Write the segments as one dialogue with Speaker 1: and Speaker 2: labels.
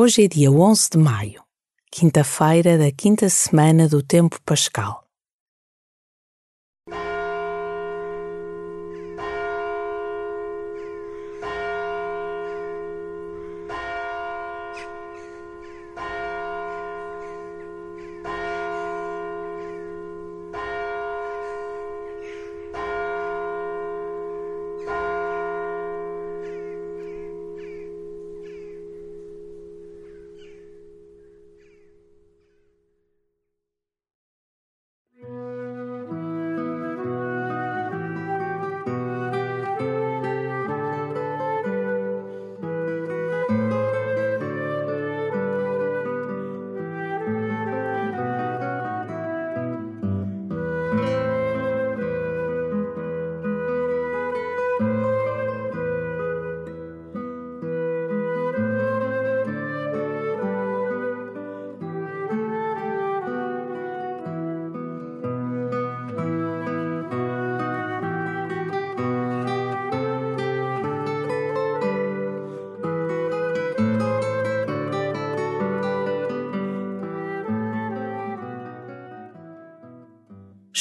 Speaker 1: Hoje é dia 11 de maio, quinta-feira da quinta semana do tempo pascal.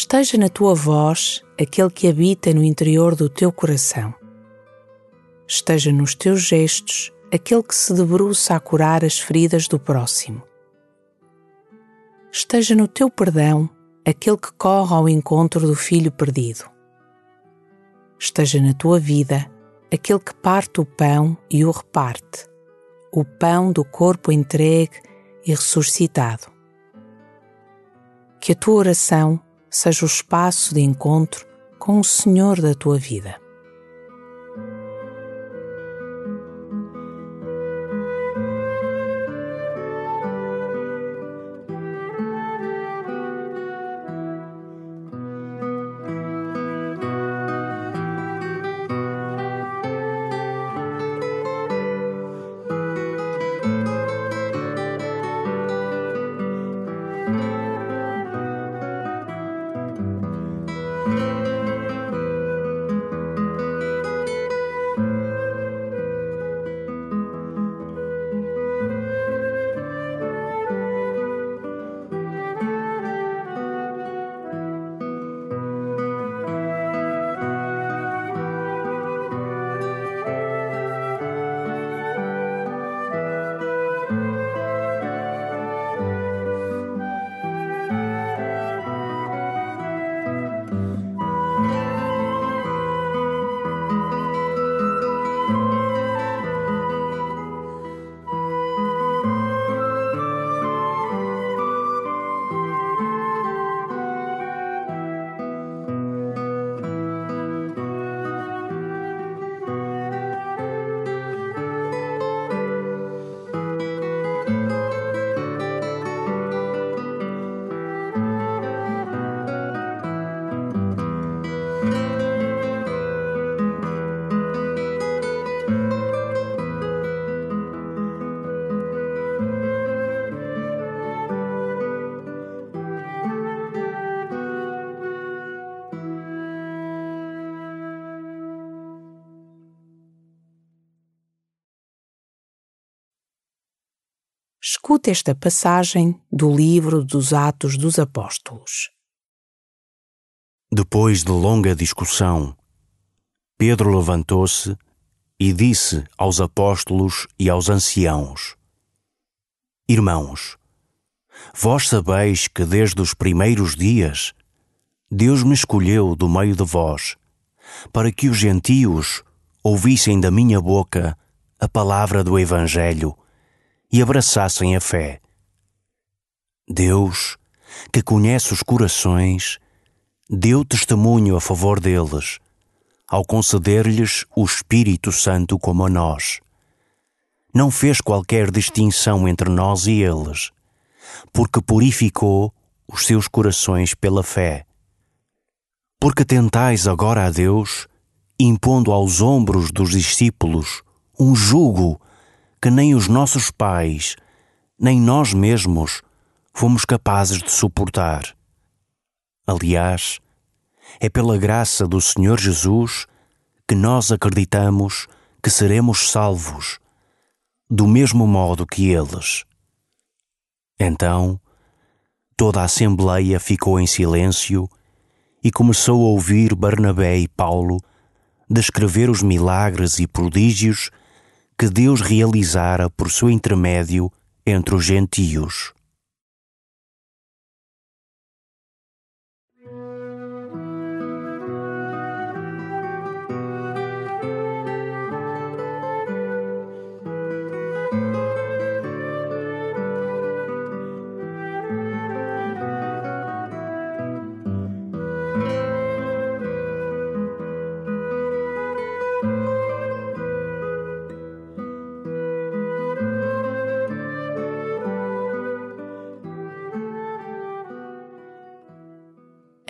Speaker 1: Esteja na tua voz aquele que habita no interior do teu coração. Esteja nos teus gestos aquele que se debruça a curar as feridas do próximo. Esteja no teu perdão aquele que corre ao encontro do filho perdido. Esteja na tua vida aquele que parte o pão e o reparte, o pão do corpo entregue e ressuscitado. Que a tua oração seja o espaço de encontro com o Senhor da tua vida. Escuta esta passagem do livro dos Atos dos Apóstolos.
Speaker 2: Depois de longa discussão, Pedro levantou-se e disse aos apóstolos e aos anciãos: Irmãos, vós sabeis que desde os primeiros dias Deus me escolheu do meio de vós, para que os gentios ouvissem da minha boca a palavra do Evangelho e abraçassem a fé. Deus, que conhece os corações, deu testemunho a favor deles, ao conceder-lhes o Espírito Santo como a nós. Não fez qualquer distinção entre nós e eles, porque purificou os seus corações pela fé. Porque tentais agora a Deus, impondo aos ombros dos discípulos um jugo que nem os nossos pais, nem nós mesmos fomos capazes de suportar. Aliás, é pela graça do Senhor Jesus que nós acreditamos que seremos salvos, do mesmo modo que eles. Então, toda a Assembleia ficou em silêncio e começou a ouvir Barnabé e Paulo descrever os milagres e prodígios que Deus realizara por seu intermédio entre os gentios.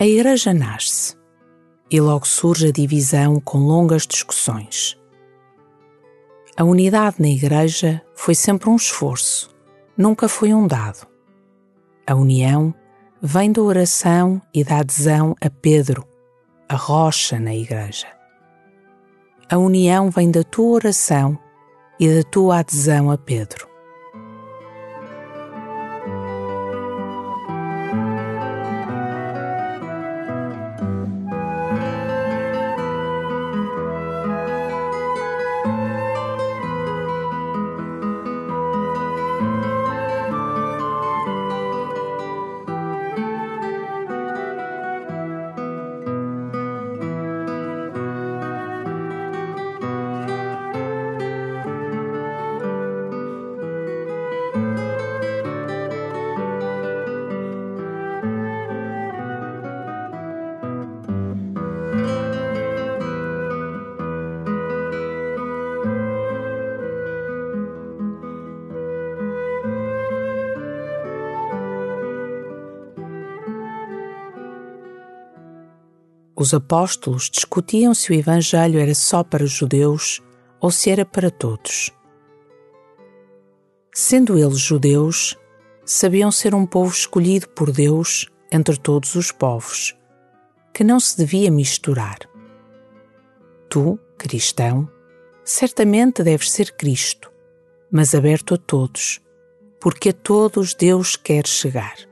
Speaker 1: A Igreja nasce e logo surge a divisão com longas discussões. A unidade na Igreja foi sempre um esforço, nunca foi um dado. A união vem da oração e da adesão a Pedro, a rocha na Igreja. A união vem da tua oração e da tua adesão a Pedro. Os apóstolos discutiam se o Evangelho era só para os judeus ou se era para todos. Sendo eles judeus, sabiam ser um povo escolhido por Deus entre todos os povos, que não se devia misturar. Tu, cristão, certamente deves ser Cristo, mas aberto a todos, porque a todos Deus quer chegar.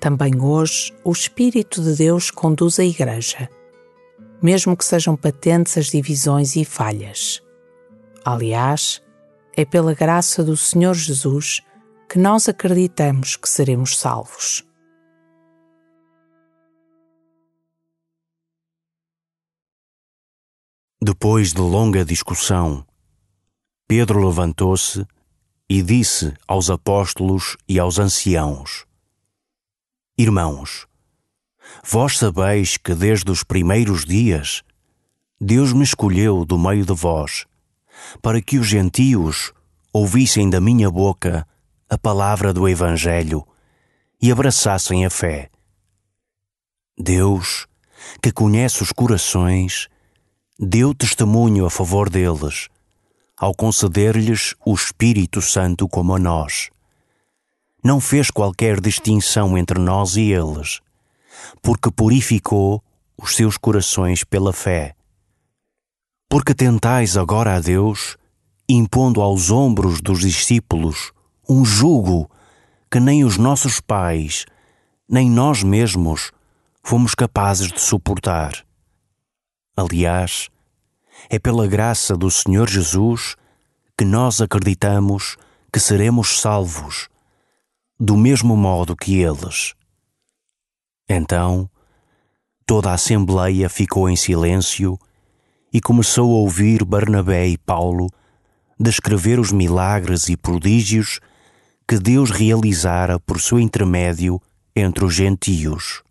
Speaker 1: Também hoje, o Espírito de Deus conduz a Igreja, mesmo que sejam patentes as divisões e falhas. Aliás, é pela graça do Senhor Jesus que nós acreditamos que seremos salvos.
Speaker 2: Depois de longa discussão, Pedro levantou-se e disse aos apóstolos e aos anciãos: Irmãos, vós sabeis que desde os primeiros dias Deus me escolheu do meio de vós, para que os gentios ouvissem da minha boca a palavra do Evangelho e abraçassem a fé. Deus, que conhece os corações, deu testemunho a favor deles, ao conceder-lhes o Espírito Santo como a nós não fez qualquer distinção entre nós e eles, porque purificou os seus corações pela fé. Porque tentais agora a Deus, impondo aos ombros dos discípulos um jugo que nem os nossos pais, nem nós mesmos fomos capazes de suportar. Aliás, é pela graça do Senhor Jesus que nós acreditamos que seremos salvos do mesmo modo que eles. Então, toda a Assembleia ficou em silêncio e começou a ouvir Barnabé e Paulo descrever os milagres e prodígios que Deus realizara por seu intermédio entre os gentios.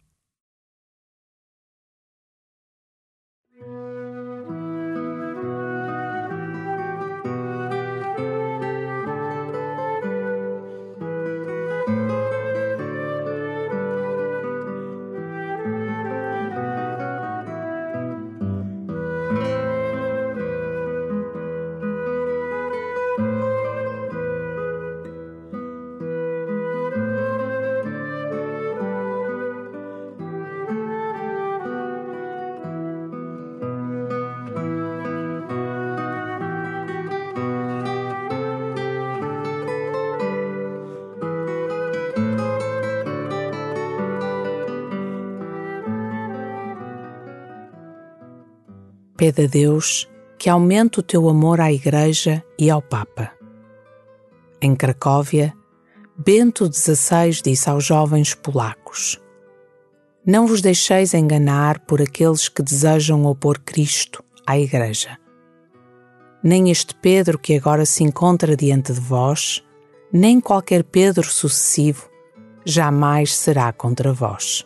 Speaker 1: Pede a Deus que aumente o teu amor à Igreja e ao Papa. Em Cracóvia, Bento XVI disse aos jovens polacos: Não vos deixeis enganar por aqueles que desejam opor Cristo à Igreja. Nem este Pedro que agora se encontra diante de vós, nem qualquer Pedro sucessivo, jamais será contra vós.